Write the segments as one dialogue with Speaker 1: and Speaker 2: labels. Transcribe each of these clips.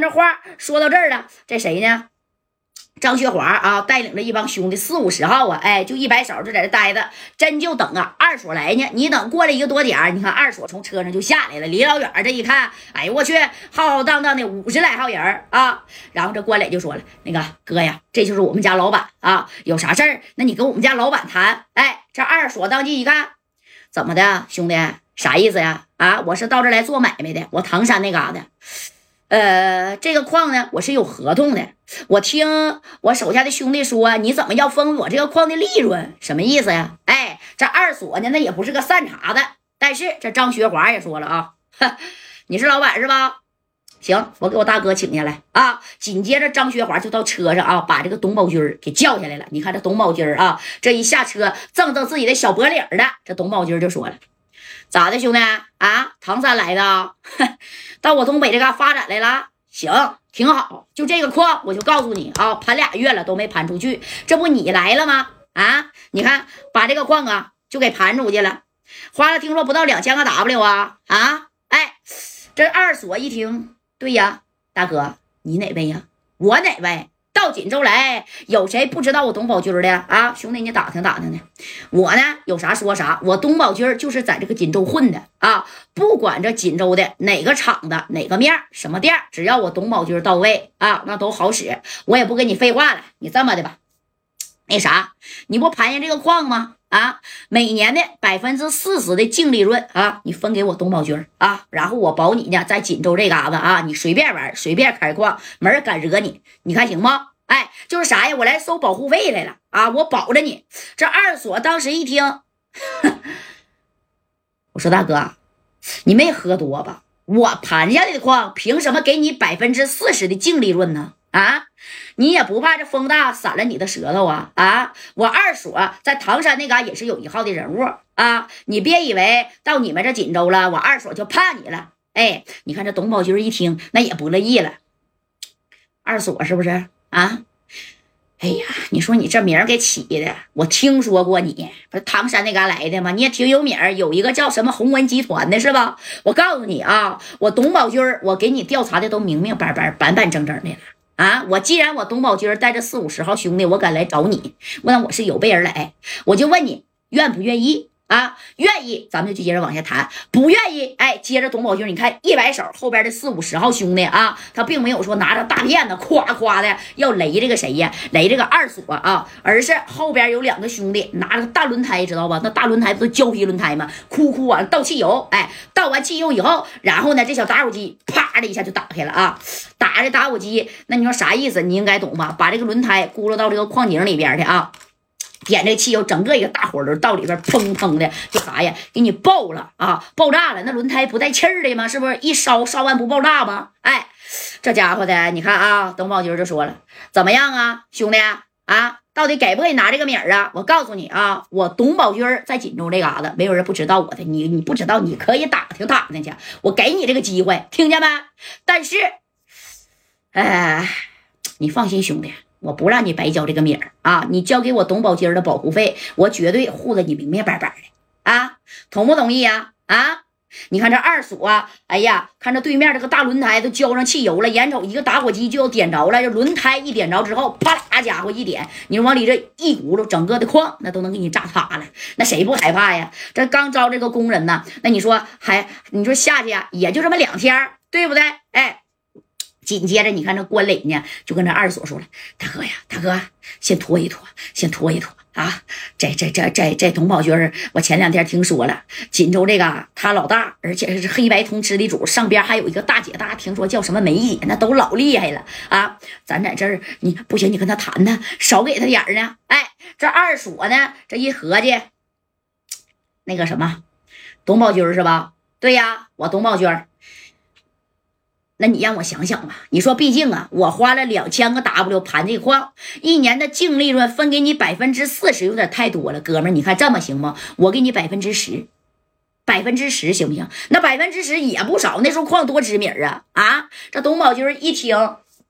Speaker 1: 这话说到这儿了，这谁呢？张学华啊，带领着一帮兄弟四五十号啊，哎，就一摆手就在这待着，真就等啊二所来呢。你等过了一个多点你看二所从车上就下来了，离老远这一看，哎呦我去，浩浩荡荡的五十来号人啊。然后这关磊就说了：“那个哥呀，这就是我们家老板啊，有啥事儿，那你跟我们家老板谈。”哎，这二所当即一看，怎么的，兄弟，啥意思呀？啊，我是到这来做买卖的，我唐山那嘎达。呃，这个矿呢，我是有合同的。我听我手下的兄弟说，你怎么要分我这个矿的利润？什么意思呀？哎，这二锁呢，那也不是个善茬子。但是这张学华也说了啊，你是老板是吧？行，我给我大哥请下来啊。紧接着张学华就到车上啊，把这个董宝军给叫下来了。你看这董宝军啊，这一下车，正正自己的小脖领的，这董宝军就说了。咋的，兄弟啊？唐山来的，到我东北这嘎发展来了，行，挺好。就这个矿，我就告诉你啊，盘俩月了都没盘出去，这不你来了吗？啊，你看把这个矿啊就给盘出去了，花了听说不到两千个 W 啊啊！哎，这二锁一听，对呀，大哥，你哪位呀？我哪位？到锦州来，有谁不知道我董宝军的啊？兄弟，你打听打听呢。我呢，有啥说啥。我董宝军就是在这个锦州混的啊，不管这锦州的哪个厂子、哪个面、什么店，只要我董宝军到位啊，那都好使。我也不跟你废话了，你这么的吧，那啥，你不盘下这个矿吗？啊，每年的百分之四十的净利润啊，你分给我董宝军啊，然后我保你呢，在锦州这嘎子啊，你随便玩，随便开矿，没人敢惹你，你看行吗？哎，就是啥呀，我来收保护费来了啊，我保着你。这二锁当时一听，我说大哥，你没喝多吧？我盘下来的矿，凭什么给你百分之四十的净利润呢？啊，你也不怕这风大散了你的舌头啊？啊，我二锁在唐山那嘎也是有一号的人物啊！你别以为到你们这锦州了，我二锁就怕你了。哎，你看这董宝军一听，那也不乐意了。二锁是不是啊？哎呀，你说你这名给起的，我听说过你不是唐山那嘎来的吗？你也挺有名，有一个叫什么鸿文集团的是吧？我告诉你啊，我董宝军，我给你调查的都明明白白、板板正正的了。啊！我既然我董宝军带着四五十号兄弟，我敢来找你，那我是有备而来。我就问你，愿不愿意？啊，愿意，咱们就接着往下谈；不愿意，哎，接着董宝军，你看一摆手，后边的四五十号兄弟啊，他并没有说拿着大片子夸夸的要雷这个谁呀，雷这个二锁啊，而是后边有两个兄弟拿着大轮胎，知道吧？那大轮胎不都胶皮轮胎吗？哭哭完倒汽油，哎，倒完汽油以后，然后呢，这小打火机啪的一下就打开了啊，打着打火机，那你说啥意思？你应该懂吧？把这个轮胎轱辘到这个矿井里边去啊。点这汽油，整个一个大火轮到里边，砰砰的，就啥呀？给你爆了啊！爆炸了！那轮胎不带气儿的吗？是不是一烧烧完不爆炸吗？哎，这家伙的，你看啊，董宝军就说了，怎么样啊，兄弟啊，到底给不给你拿这个米儿啊？我告诉你啊，我董宝军在锦州这嘎子，没有人不知道我的。你你不知道，你可以打听打听去，我给你这个机会，听见没？但是，哎，你放心，兄弟。我不让你白交这个米儿啊！你交给我董宝金的保护费，我绝对护着你明明白白的啊！同不同意呀？啊！你看这二锁，哎呀，看这对面这个大轮胎都浇上汽油了，眼瞅一个打火机就要点着了，这轮胎一点着之后，啪啦家伙一点，你往里这一轱辘，整个的矿那都能给你炸塌了，那谁不害怕呀？这刚招这个工人呢，那你说还你说下去呀，也就这么两天，对不对？哎。紧接着，你看这关磊呢，就跟这二锁说了：“大哥呀，大哥，先拖一拖，先拖一拖啊！这、这、这、这、这董宝军，我前两天听说了，锦州这个他老大，而且是黑白通吃的主，上边还有一个大姐大，听说叫什么梅姐，那都老厉害了啊！咱在这儿，你不行，你跟他谈谈，少给他点儿呢。哎，这二锁呢，这一合计，那个什么，董宝军是吧？对呀，我董宝军。”那你让我想想吧。你说，毕竟啊，我花了两千个 W 盘这矿，一年的净利润分给你百分之四十，有点太多了，哥们儿，你看这么行吗？我给你百分之十，百分之十行不行？那百分之十也不少。那时候矿多知名啊啊！这董宝军一听，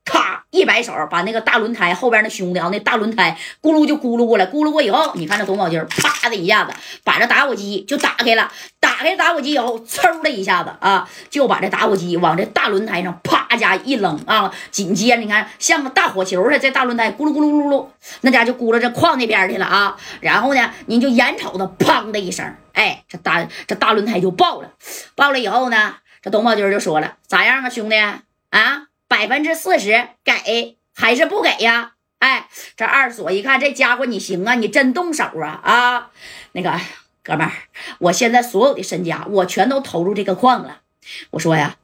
Speaker 1: 咔。一摆手，把那个大轮胎后边那兄弟啊，那大轮胎咕噜就咕噜过来，咕噜过以后，你看这董宝军啪的一下子把这打火机就打开了，打开打火机以后，嗖的一下子啊，就把这打火机往这大轮胎上啪家一扔啊，紧接着你看像个大火球似的，这大轮胎咕噜咕噜咕噜，那家就咕噜这矿那边去了啊。然后呢，你就眼瞅着砰的一声，哎，这大这大轮胎就爆了，爆了以后呢，这董宝军就说了，咋样啊，兄弟啊？百分之四十给还是不给呀？哎，这二锁一看这家伙你行啊，你真动手啊啊！那个哥们儿，我现在所有的身家我全都投入这个矿了。我说呀，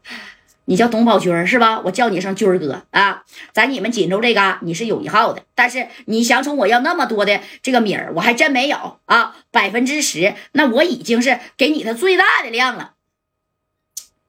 Speaker 1: 你叫董宝军是吧？我叫你一声军哥啊。在你们锦州这嘎你是有一号的，但是你想从我要那么多的这个米儿，我还真没有啊。百分之十，那我已经是给你的最大的量了。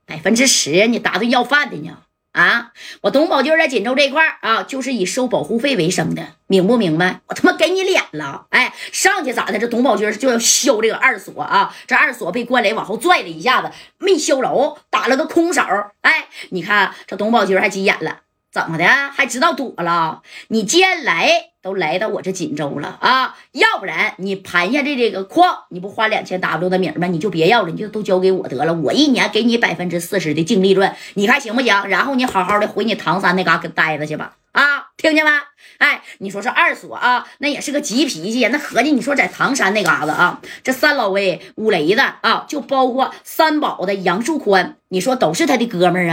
Speaker 1: 百分之十，你打算要饭的呢？啊，我董宝军在锦州这块啊，就是以收保护费为生的，明不明白？我他妈给你脸了，哎，上去咋的？这董宝军就要削这个二锁啊，这二锁被关磊往后拽了一下子，没削着，打了个空手。哎，你看这董宝军还急眼了，怎么的？还知道躲了？你既然来。都来到我这锦州了啊！要不然你盘下的这个矿，你不花两千 W 的米吗？你就别要了，你就都交给我得了。我一年给你百分之四十的净利润，你看行不行？然后你好好的回你唐山那嘎给待着去吧！啊，听见没？哎，你说这二锁啊，那也是个急脾气呀。那合计你说在唐山那嘎子啊，这三老威、五雷子啊，就包括三宝的杨树宽，你说都是他的哥们儿啊。